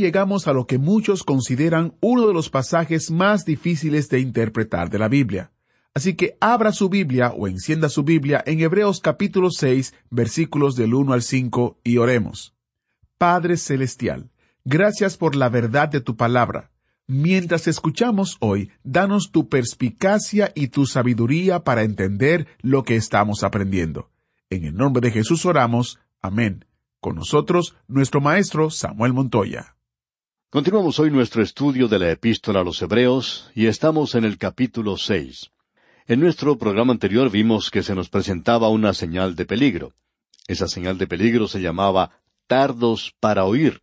llegamos a lo que muchos consideran uno de los pasajes más difíciles de interpretar de la Biblia. Así que abra su Biblia o encienda su Biblia en Hebreos capítulo 6 versículos del 1 al 5 y oremos. Padre Celestial, gracias por la verdad de tu palabra. Mientras escuchamos hoy, danos tu perspicacia y tu sabiduría para entender lo que estamos aprendiendo. En el nombre de Jesús oramos. Amén. Con nosotros, nuestro maestro Samuel Montoya. Continuamos hoy nuestro estudio de la epístola a los Hebreos y estamos en el capítulo seis. En nuestro programa anterior vimos que se nos presentaba una señal de peligro. Esa señal de peligro se llamaba tardos para oír,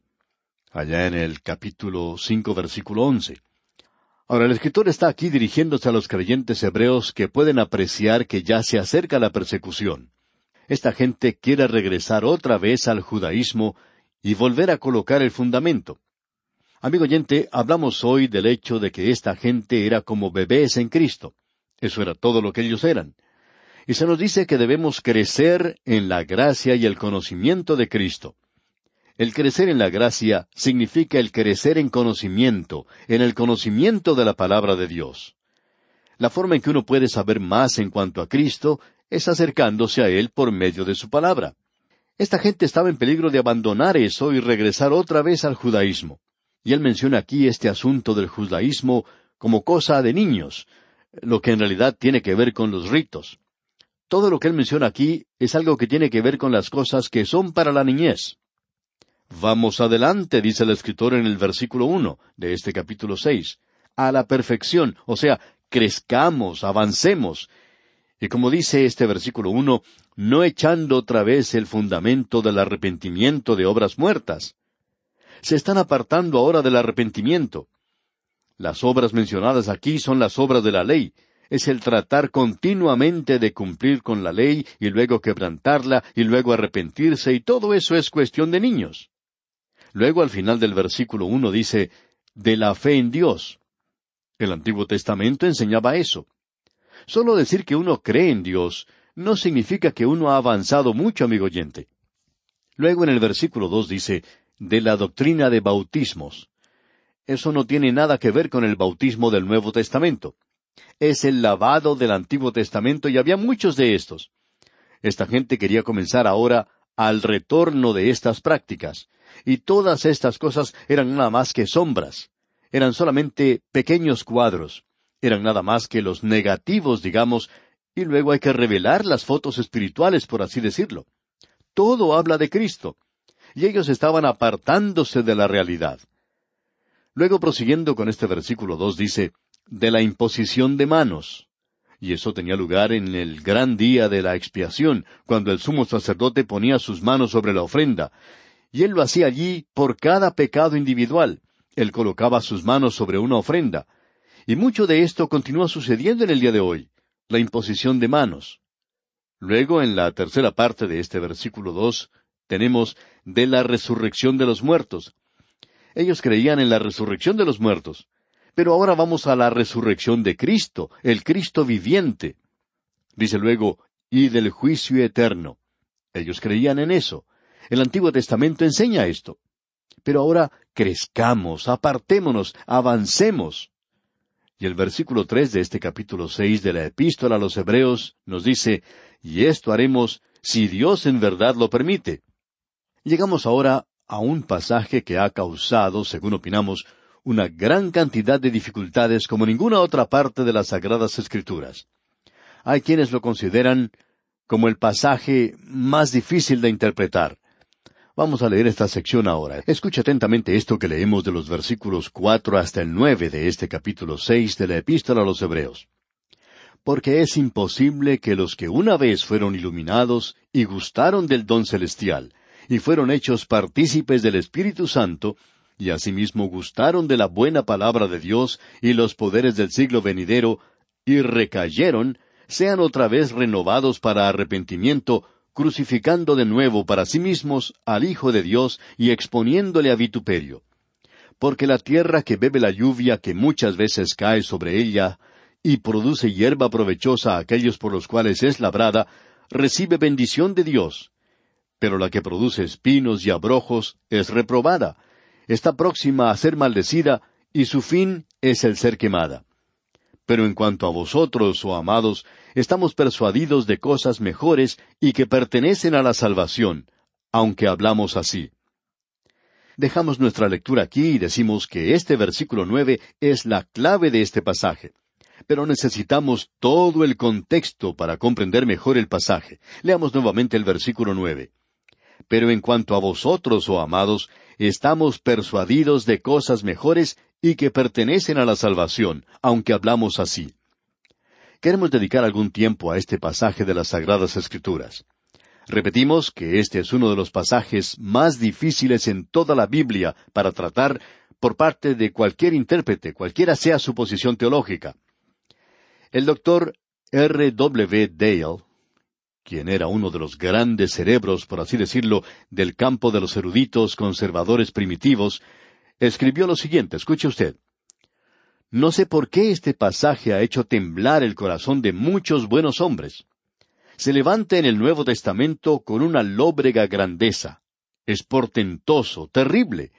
allá en el capítulo cinco versículo once. Ahora el escritor está aquí dirigiéndose a los creyentes hebreos que pueden apreciar que ya se acerca la persecución. Esta gente quiere regresar otra vez al judaísmo y volver a colocar el fundamento. Amigo oyente, hablamos hoy del hecho de que esta gente era como bebés en Cristo. Eso era todo lo que ellos eran. Y se nos dice que debemos crecer en la gracia y el conocimiento de Cristo. El crecer en la gracia significa el crecer en conocimiento, en el conocimiento de la palabra de Dios. La forma en que uno puede saber más en cuanto a Cristo es acercándose a Él por medio de su palabra. Esta gente estaba en peligro de abandonar eso y regresar otra vez al judaísmo. Y él menciona aquí este asunto del judaísmo como cosa de niños, lo que en realidad tiene que ver con los ritos. Todo lo que él menciona aquí es algo que tiene que ver con las cosas que son para la niñez. Vamos adelante, dice el escritor en el versículo uno de este capítulo seis, a la perfección, o sea, crezcamos, avancemos. Y como dice este versículo uno, no echando otra vez el fundamento del arrepentimiento de obras muertas. Se están apartando ahora del arrepentimiento. Las obras mencionadas aquí son las obras de la ley. Es el tratar continuamente de cumplir con la ley y luego quebrantarla y luego arrepentirse y todo eso es cuestión de niños. Luego al final del versículo uno dice, de la fe en Dios. El Antiguo Testamento enseñaba eso. Solo decir que uno cree en Dios no significa que uno ha avanzado mucho, amigo oyente. Luego en el versículo dos dice, de la doctrina de bautismos. Eso no tiene nada que ver con el bautismo del Nuevo Testamento. Es el lavado del Antiguo Testamento y había muchos de estos. Esta gente quería comenzar ahora al retorno de estas prácticas, y todas estas cosas eran nada más que sombras, eran solamente pequeños cuadros, eran nada más que los negativos, digamos, y luego hay que revelar las fotos espirituales, por así decirlo. Todo habla de Cristo, y ellos estaban apartándose de la realidad. Luego, prosiguiendo con este versículo dos, dice, de la imposición de manos. Y eso tenía lugar en el gran día de la expiación, cuando el sumo sacerdote ponía sus manos sobre la ofrenda. Y él lo hacía allí por cada pecado individual. Él colocaba sus manos sobre una ofrenda. Y mucho de esto continúa sucediendo en el día de hoy, la imposición de manos. Luego, en la tercera parte de este versículo dos, tenemos de la resurrección de los muertos. Ellos creían en la resurrección de los muertos. Pero ahora vamos a la resurrección de Cristo, el Cristo viviente. Dice luego, y del juicio eterno. Ellos creían en eso. El Antiguo Testamento enseña esto. Pero ahora crezcamos, apartémonos, avancemos. Y el versículo tres de este capítulo seis de la Epístola a los Hebreos nos dice, y esto haremos si Dios en verdad lo permite. Llegamos ahora a un pasaje que ha causado, según opinamos, una gran cantidad de dificultades como ninguna otra parte de las Sagradas Escrituras. Hay quienes lo consideran como el pasaje más difícil de interpretar. Vamos a leer esta sección ahora. Escucha atentamente esto que leemos de los versículos cuatro hasta el nueve de este capítulo seis de la Epístola a los Hebreos. Porque es imposible que los que una vez fueron iluminados y gustaron del don celestial, y fueron hechos partícipes del Espíritu Santo, y asimismo gustaron de la buena palabra de Dios y los poderes del siglo venidero, y recayeron, sean otra vez renovados para arrepentimiento, crucificando de nuevo para sí mismos al Hijo de Dios y exponiéndole a vituperio. Porque la tierra que bebe la lluvia que muchas veces cae sobre ella, y produce hierba provechosa a aquellos por los cuales es labrada, recibe bendición de Dios. Pero la que produce espinos y abrojos es reprobada, está próxima a ser maldecida, y su fin es el ser quemada. Pero en cuanto a vosotros, oh amados, estamos persuadidos de cosas mejores y que pertenecen a la salvación, aunque hablamos así. Dejamos nuestra lectura aquí y decimos que este versículo nueve es la clave de este pasaje. Pero necesitamos todo el contexto para comprender mejor el pasaje. Leamos nuevamente el versículo nueve. Pero en cuanto a vosotros, oh amados, estamos persuadidos de cosas mejores y que pertenecen a la salvación, aunque hablamos así. Queremos dedicar algún tiempo a este pasaje de las Sagradas Escrituras. Repetimos que este es uno de los pasajes más difíciles en toda la Biblia para tratar por parte de cualquier intérprete, cualquiera sea su posición teológica. El doctor R. W. Dale quien era uno de los grandes cerebros, por así decirlo, del campo de los eruditos conservadores primitivos, escribió lo siguiente, escuche usted. No sé por qué este pasaje ha hecho temblar el corazón de muchos buenos hombres. Se levanta en el Nuevo Testamento con una lóbrega grandeza. Es portentoso, terrible,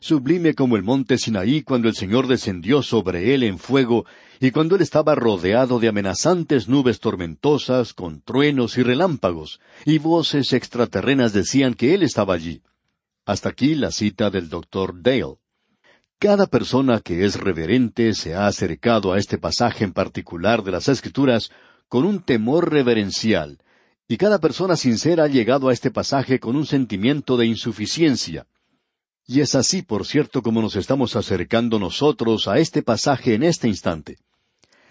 sublime como el monte Sinaí cuando el Señor descendió sobre él en fuego, y cuando él estaba rodeado de amenazantes nubes tormentosas, con truenos y relámpagos, y voces extraterrenas decían que él estaba allí. Hasta aquí la cita del doctor Dale. Cada persona que es reverente se ha acercado a este pasaje en particular de las Escrituras con un temor reverencial, y cada persona sincera ha llegado a este pasaje con un sentimiento de insuficiencia, y es así, por cierto, como nos estamos acercando nosotros a este pasaje en este instante.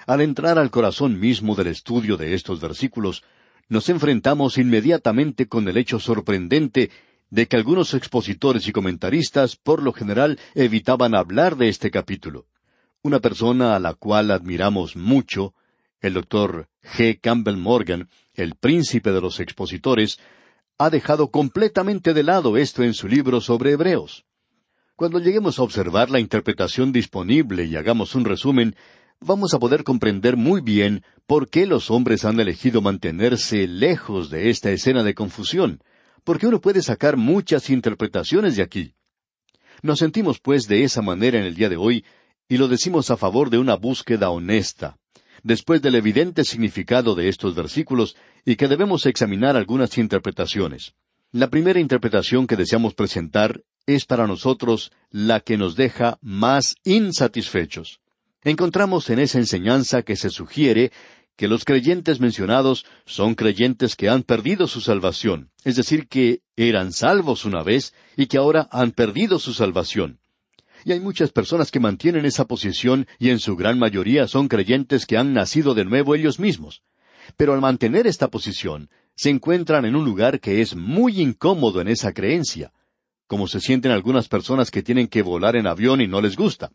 Al entrar al corazón mismo del estudio de estos versículos, nos enfrentamos inmediatamente con el hecho sorprendente de que algunos expositores y comentaristas por lo general evitaban hablar de este capítulo. Una persona a la cual admiramos mucho, el doctor G. Campbell Morgan, el príncipe de los expositores, ha dejado completamente de lado esto en su libro sobre Hebreos. Cuando lleguemos a observar la interpretación disponible y hagamos un resumen, vamos a poder comprender muy bien por qué los hombres han elegido mantenerse lejos de esta escena de confusión, porque uno puede sacar muchas interpretaciones de aquí. Nos sentimos pues de esa manera en el día de hoy, y lo decimos a favor de una búsqueda honesta, después del evidente significado de estos versículos, y que debemos examinar algunas interpretaciones. La primera interpretación que deseamos presentar es para nosotros la que nos deja más insatisfechos. Encontramos en esa enseñanza que se sugiere que los creyentes mencionados son creyentes que han perdido su salvación, es decir, que eran salvos una vez y que ahora han perdido su salvación. Y hay muchas personas que mantienen esa posición y en su gran mayoría son creyentes que han nacido de nuevo ellos mismos. Pero al mantener esta posición, se encuentran en un lugar que es muy incómodo en esa creencia, como se sienten algunas personas que tienen que volar en avión y no les gusta.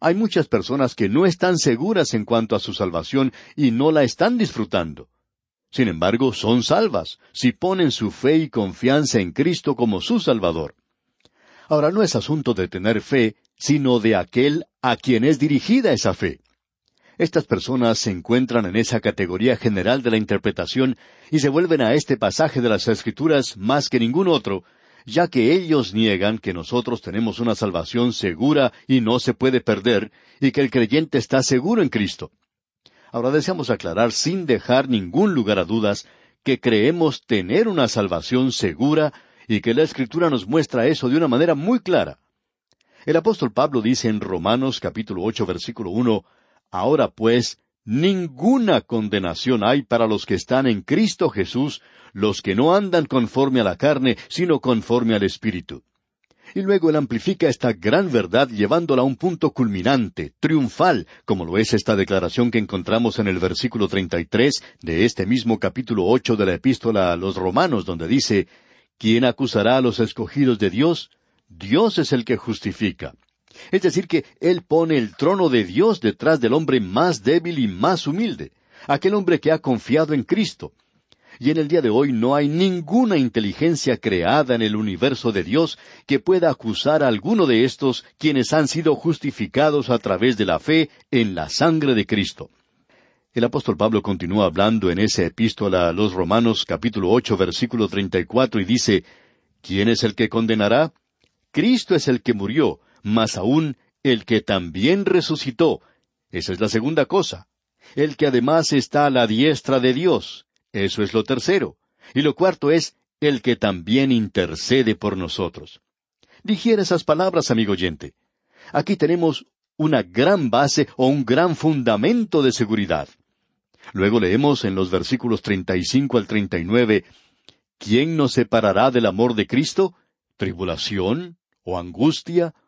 Hay muchas personas que no están seguras en cuanto a su salvación y no la están disfrutando. Sin embargo, son salvas si ponen su fe y confianza en Cristo como su Salvador. Ahora no es asunto de tener fe, sino de aquel a quien es dirigida esa fe. Estas personas se encuentran en esa categoría general de la interpretación y se vuelven a este pasaje de las Escrituras más que ningún otro, ya que ellos niegan que nosotros tenemos una salvación segura y no se puede perder, y que el creyente está seguro en Cristo. Ahora deseamos aclarar sin dejar ningún lugar a dudas que creemos tener una salvación segura y que la Escritura nos muestra eso de una manera muy clara. El apóstol Pablo dice en Romanos capítulo ocho versículo uno Ahora pues, ninguna condenación hay para los que están en Cristo Jesús, los que no andan conforme a la carne, sino conforme al Espíritu. Y luego él amplifica esta gran verdad llevándola a un punto culminante, triunfal, como lo es esta declaración que encontramos en el versículo 33 de este mismo capítulo ocho de la epístola a los Romanos, donde dice, ¿quién acusará a los escogidos de Dios? Dios es el que justifica. Es decir, que Él pone el trono de Dios detrás del hombre más débil y más humilde, aquel hombre que ha confiado en Cristo. Y en el día de hoy no hay ninguna inteligencia creada en el universo de Dios que pueda acusar a alguno de estos quienes han sido justificados a través de la fe en la sangre de Cristo. El apóstol Pablo continúa hablando en esa epístola a los Romanos capítulo ocho versículo treinta y cuatro y dice ¿Quién es el que condenará? Cristo es el que murió, mas aún el que también resucitó. Esa es la segunda cosa. El que además está a la diestra de Dios. Eso es lo tercero. Y lo cuarto es el que también intercede por nosotros. Digiera esas palabras, amigo oyente. Aquí tenemos una gran base o un gran fundamento de seguridad. Luego leemos en los versículos 35 al 39, ¿Quién nos separará del amor de Cristo? ¿Tribulación? ¿O angustia?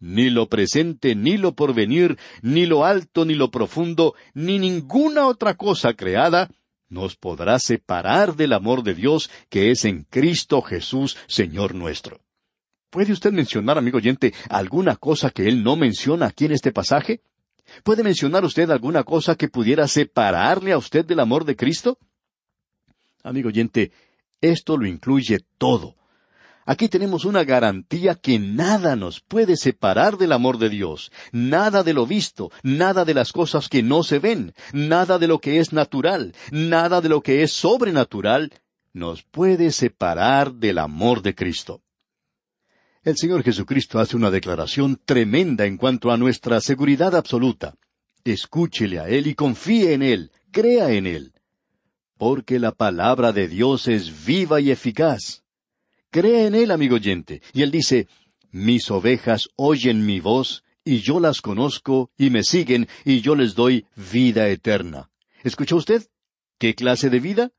ni lo presente, ni lo porvenir, ni lo alto, ni lo profundo, ni ninguna otra cosa creada, nos podrá separar del amor de Dios que es en Cristo Jesús, Señor nuestro. ¿Puede usted mencionar, amigo oyente, alguna cosa que él no menciona aquí en este pasaje? ¿Puede mencionar usted alguna cosa que pudiera separarle a usted del amor de Cristo? Amigo oyente, esto lo incluye todo. Aquí tenemos una garantía que nada nos puede separar del amor de Dios, nada de lo visto, nada de las cosas que no se ven, nada de lo que es natural, nada de lo que es sobrenatural, nos puede separar del amor de Cristo. El Señor Jesucristo hace una declaración tremenda en cuanto a nuestra seguridad absoluta. Escúchele a Él y confíe en Él, crea en Él. Porque la palabra de Dios es viva y eficaz Cree en Él, amigo oyente. Y Él dice, Mis ovejas oyen mi voz, y yo las conozco, y me siguen, y yo les doy vida eterna. ¿Escuchó usted? ¿Qué clase de vida?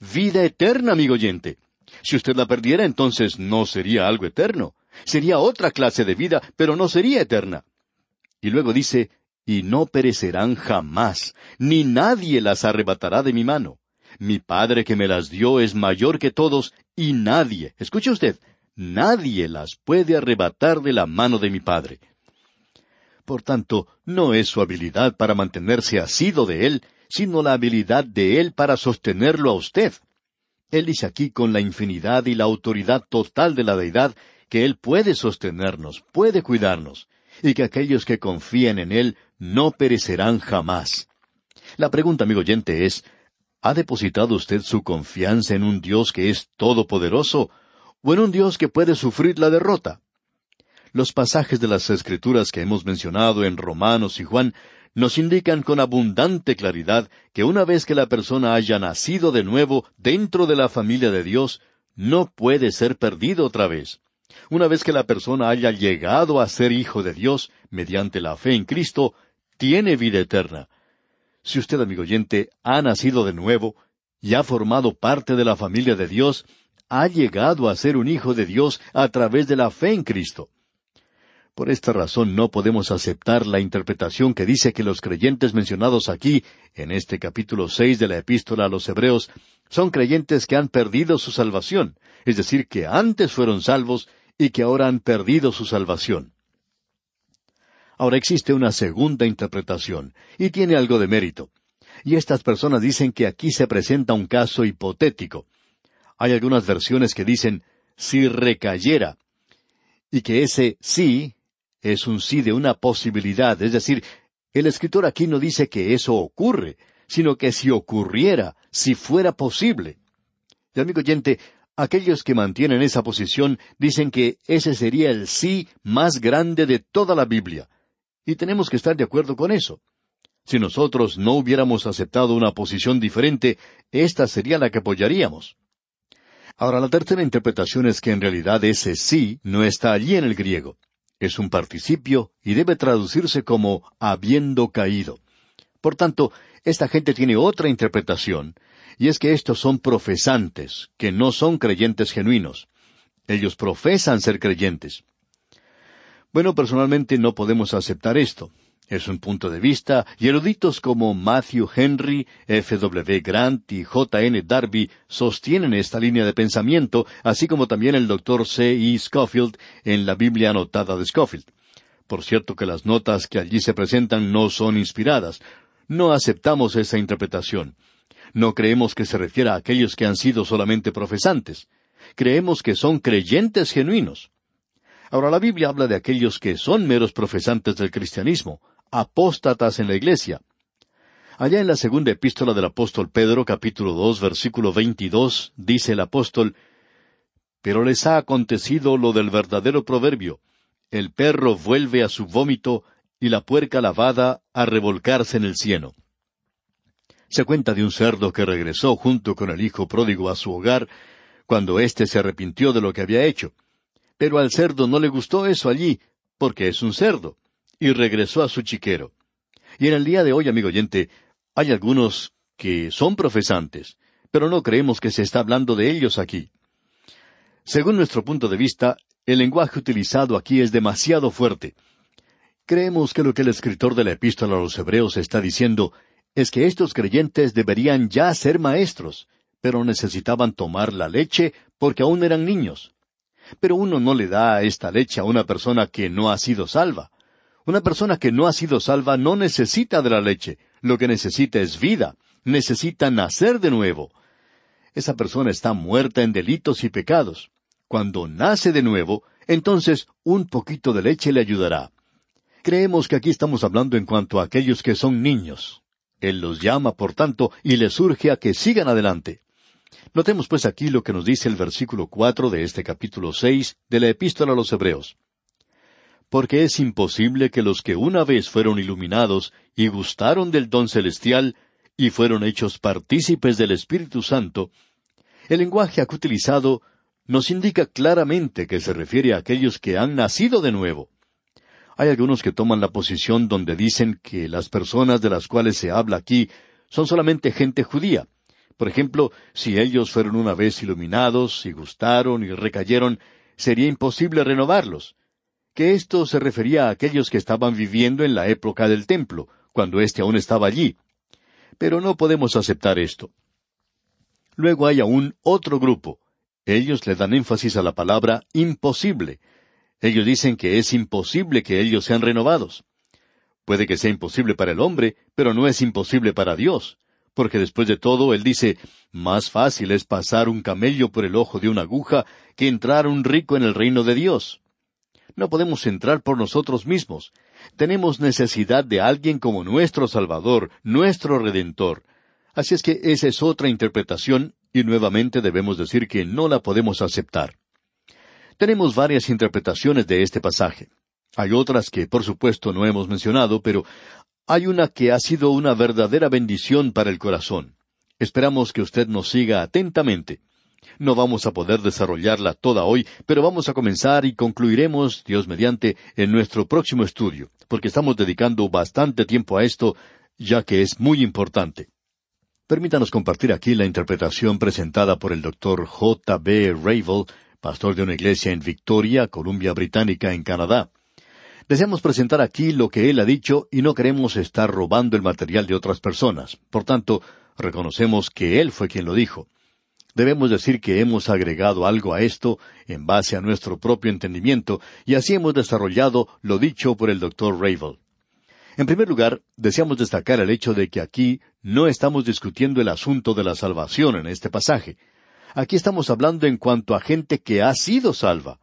Vida eterna, amigo oyente. Si usted la perdiera, entonces no sería algo eterno. Sería otra clase de vida, pero no sería eterna. Y luego dice, y no perecerán jamás, ni nadie las arrebatará de mi mano. Mi Padre que me las dio es mayor que todos, y nadie, escuche usted, nadie las puede arrebatar de la mano de mi Padre. Por tanto, no es su habilidad para mantenerse asido de Él, sino la habilidad de Él para sostenerlo a usted. Él dice aquí con la infinidad y la autoridad total de la deidad que Él puede sostenernos, puede cuidarnos, y que aquellos que confíen en Él no perecerán jamás. La pregunta, amigo oyente, es, ¿Ha depositado usted su confianza en un Dios que es todopoderoso o en un Dios que puede sufrir la derrota? Los pasajes de las Escrituras que hemos mencionado en Romanos y Juan nos indican con abundante claridad que una vez que la persona haya nacido de nuevo dentro de la familia de Dios, no puede ser perdido otra vez. Una vez que la persona haya llegado a ser hijo de Dios mediante la fe en Cristo, tiene vida eterna. Si usted, amigo oyente, ha nacido de nuevo y ha formado parte de la familia de Dios, ha llegado a ser un hijo de Dios a través de la fe en Cristo. Por esta razón no podemos aceptar la interpretación que dice que los creyentes mencionados aquí, en este capítulo seis de la epístola a los Hebreos, son creyentes que han perdido su salvación, es decir, que antes fueron salvos y que ahora han perdido su salvación. Ahora existe una segunda interpretación, y tiene algo de mérito. Y estas personas dicen que aquí se presenta un caso hipotético. Hay algunas versiones que dicen si recayera, y que ese sí es un sí de una posibilidad, es decir, el escritor aquí no dice que eso ocurre, sino que si ocurriera, si fuera posible. Y amigo oyente, aquellos que mantienen esa posición dicen que ese sería el sí más grande de toda la Biblia, y tenemos que estar de acuerdo con eso. Si nosotros no hubiéramos aceptado una posición diferente, esta sería la que apoyaríamos. Ahora, la tercera interpretación es que en realidad ese sí no está allí en el griego. Es un participio y debe traducirse como habiendo caído. Por tanto, esta gente tiene otra interpretación, y es que estos son profesantes, que no son creyentes genuinos. Ellos profesan ser creyentes. Bueno, personalmente no podemos aceptar esto. Es un punto de vista, y eruditos como Matthew Henry, F. W. Grant y J. N. Darby sostienen esta línea de pensamiento, así como también el doctor C. E. Scofield en la Biblia anotada de Scofield. Por cierto que las notas que allí se presentan no son inspiradas. No aceptamos esa interpretación. No creemos que se refiera a aquellos que han sido solamente profesantes. Creemos que son creyentes genuinos. Ahora la Biblia habla de aquellos que son meros profesantes del cristianismo, apóstatas en la iglesia. Allá en la segunda epístola del apóstol Pedro, capítulo dos, versículo veintidós, dice el apóstol, Pero les ha acontecido lo del verdadero proverbio, el perro vuelve a su vómito y la puerca lavada a revolcarse en el cieno. Se cuenta de un cerdo que regresó junto con el hijo pródigo a su hogar cuando éste se arrepintió de lo que había hecho. Pero al cerdo no le gustó eso allí, porque es un cerdo, y regresó a su chiquero. Y en el día de hoy, amigo oyente, hay algunos que son profesantes, pero no creemos que se está hablando de ellos aquí. Según nuestro punto de vista, el lenguaje utilizado aquí es demasiado fuerte. Creemos que lo que el escritor de la epístola a los Hebreos está diciendo es que estos creyentes deberían ya ser maestros, pero necesitaban tomar la leche porque aún eran niños. Pero uno no le da esta leche a una persona que no ha sido salva. Una persona que no ha sido salva no necesita de la leche, lo que necesita es vida, necesita nacer de nuevo. Esa persona está muerta en delitos y pecados. Cuando nace de nuevo, entonces un poquito de leche le ayudará. Creemos que aquí estamos hablando en cuanto a aquellos que son niños. Él los llama, por tanto, y les urge a que sigan adelante. Notemos pues aquí lo que nos dice el versículo cuatro de este capítulo seis de la Epístola a los Hebreos. Porque es imposible que los que una vez fueron iluminados y gustaron del don celestial y fueron hechos partícipes del Espíritu Santo, el lenguaje aquí utilizado nos indica claramente que se refiere a aquellos que han nacido de nuevo. Hay algunos que toman la posición donde dicen que las personas de las cuales se habla aquí son solamente gente judía. Por ejemplo, si ellos fueron una vez iluminados y gustaron y recayeron, sería imposible renovarlos. Que esto se refería a aquellos que estaban viviendo en la época del templo, cuando éste aún estaba allí. Pero no podemos aceptar esto. Luego hay aún otro grupo. Ellos le dan énfasis a la palabra imposible, ellos dicen que es imposible que ellos sean renovados. Puede que sea imposible para el hombre, pero no es imposible para Dios, porque después de todo Él dice, más fácil es pasar un camello por el ojo de una aguja que entrar un rico en el reino de Dios. No podemos entrar por nosotros mismos. Tenemos necesidad de alguien como nuestro Salvador, nuestro Redentor. Así es que esa es otra interpretación y nuevamente debemos decir que no la podemos aceptar. Tenemos varias interpretaciones de este pasaje. Hay otras que, por supuesto, no hemos mencionado, pero hay una que ha sido una verdadera bendición para el corazón. Esperamos que usted nos siga atentamente. No vamos a poder desarrollarla toda hoy, pero vamos a comenzar y concluiremos, Dios mediante, en nuestro próximo estudio, porque estamos dedicando bastante tiempo a esto, ya que es muy importante. Permítanos compartir aquí la interpretación presentada por el doctor J. B. Ravel pastor de una iglesia en Victoria, Columbia Británica, en Canadá. Deseamos presentar aquí lo que él ha dicho y no queremos estar robando el material de otras personas. Por tanto, reconocemos que él fue quien lo dijo. Debemos decir que hemos agregado algo a esto en base a nuestro propio entendimiento y así hemos desarrollado lo dicho por el doctor Ravel. En primer lugar, deseamos destacar el hecho de que aquí no estamos discutiendo el asunto de la salvación en este pasaje. Aquí estamos hablando en cuanto a gente que ha sido salva.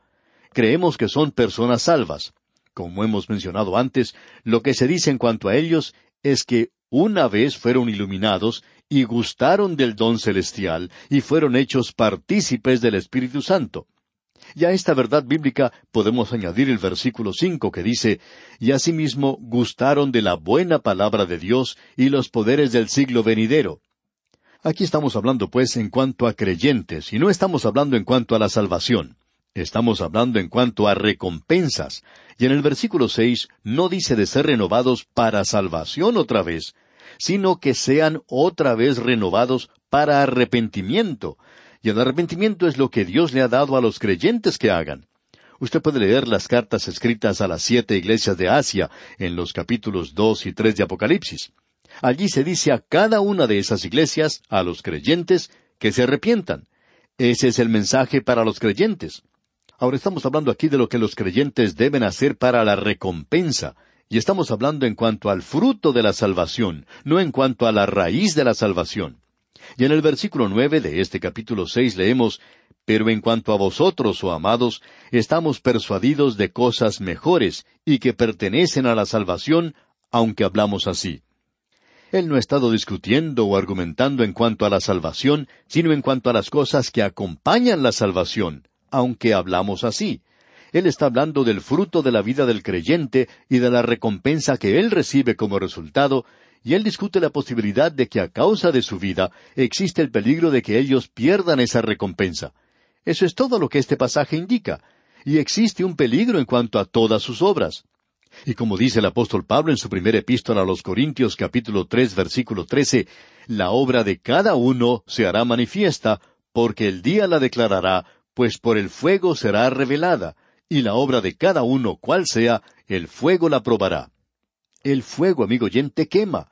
Creemos que son personas salvas. Como hemos mencionado antes, lo que se dice en cuanto a ellos es que una vez fueron iluminados y gustaron del don celestial y fueron hechos partícipes del Espíritu Santo. Y a esta verdad bíblica podemos añadir el versículo cinco que dice Y asimismo gustaron de la buena palabra de Dios y los poderes del siglo venidero. Aquí estamos hablando, pues, en cuanto a creyentes, y no estamos hablando en cuanto a la salvación. Estamos hablando en cuanto a recompensas. Y en el versículo seis no dice de ser renovados para salvación otra vez, sino que sean otra vez renovados para arrepentimiento. Y el arrepentimiento es lo que Dios le ha dado a los creyentes que hagan. Usted puede leer las cartas escritas a las siete iglesias de Asia en los capítulos dos y tres de Apocalipsis. Allí se dice a cada una de esas iglesias, a los creyentes, que se arrepientan. Ese es el mensaje para los creyentes. Ahora estamos hablando aquí de lo que los creyentes deben hacer para la recompensa, y estamos hablando en cuanto al fruto de la salvación, no en cuanto a la raíz de la salvación. Y en el versículo nueve de este capítulo seis leemos Pero en cuanto a vosotros, oh amados, estamos persuadidos de cosas mejores y que pertenecen a la salvación, aunque hablamos así. Él no ha estado discutiendo o argumentando en cuanto a la salvación, sino en cuanto a las cosas que acompañan la salvación, aunque hablamos así. Él está hablando del fruto de la vida del creyente y de la recompensa que él recibe como resultado, y él discute la posibilidad de que a causa de su vida existe el peligro de que ellos pierdan esa recompensa. Eso es todo lo que este pasaje indica, y existe un peligro en cuanto a todas sus obras. Y como dice el apóstol Pablo en su primera epístola a los Corintios capítulo tres versículo trece, la obra de cada uno se hará manifiesta, porque el día la declarará, pues por el fuego será revelada, y la obra de cada uno, cual sea, el fuego la probará. El fuego, amigo oyente, quema.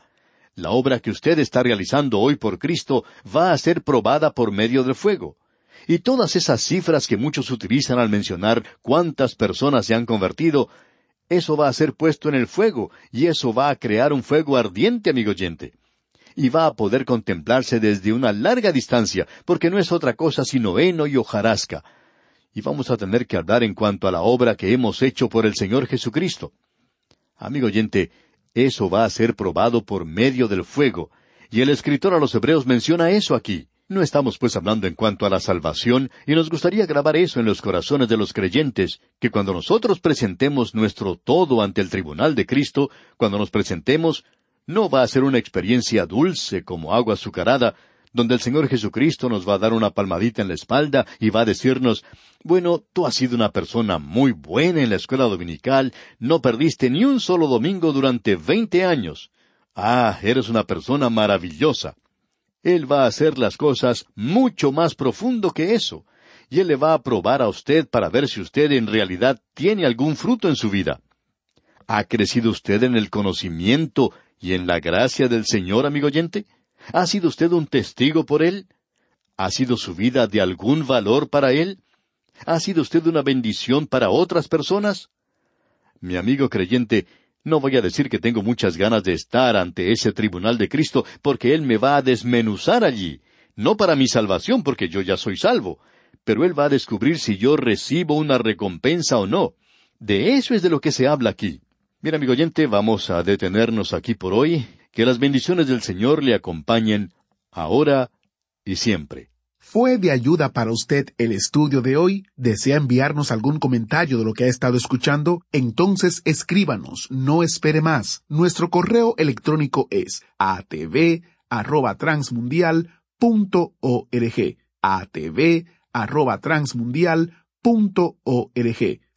La obra que usted está realizando hoy por Cristo va a ser probada por medio del fuego. Y todas esas cifras que muchos utilizan al mencionar cuántas personas se han convertido, eso va a ser puesto en el fuego, y eso va a crear un fuego ardiente, amigo oyente y va a poder contemplarse desde una larga distancia, porque no es otra cosa sino heno y hojarasca. Y vamos a tener que hablar en cuanto a la obra que hemos hecho por el Señor Jesucristo. Amigo oyente, eso va a ser probado por medio del fuego, y el escritor a los Hebreos menciona eso aquí. No estamos pues hablando en cuanto a la salvación, y nos gustaría grabar eso en los corazones de los creyentes, que cuando nosotros presentemos nuestro todo ante el tribunal de Cristo, cuando nos presentemos, no va a ser una experiencia dulce como agua azucarada, donde el Señor Jesucristo nos va a dar una palmadita en la espalda y va a decirnos, bueno, tú has sido una persona muy buena en la escuela dominical, no perdiste ni un solo domingo durante veinte años. Ah, eres una persona maravillosa. Él va a hacer las cosas mucho más profundo que eso, y Él le va a probar a usted para ver si usted en realidad tiene algún fruto en su vida. ¿Ha crecido usted en el conocimiento y en la gracia del Señor, amigo oyente? ¿Ha sido usted un testigo por Él? ¿Ha sido su vida de algún valor para Él? ¿Ha sido usted una bendición para otras personas? Mi amigo creyente, no voy a decir que tengo muchas ganas de estar ante ese tribunal de Cristo, porque Él me va a desmenuzar allí, no para mi salvación, porque yo ya soy salvo, pero Él va a descubrir si yo recibo una recompensa o no. De eso es de lo que se habla aquí. Bien, amigo oyente, vamos a detenernos aquí por hoy. Que las bendiciones del Señor le acompañen ahora y siempre. ¿Fue de ayuda para usted el estudio de hoy? ¿Desea enviarnos algún comentario de lo que ha estado escuchando? Entonces escríbanos, no espere más. Nuestro correo electrónico es atv@transmundial.org. atv@transmundial.org.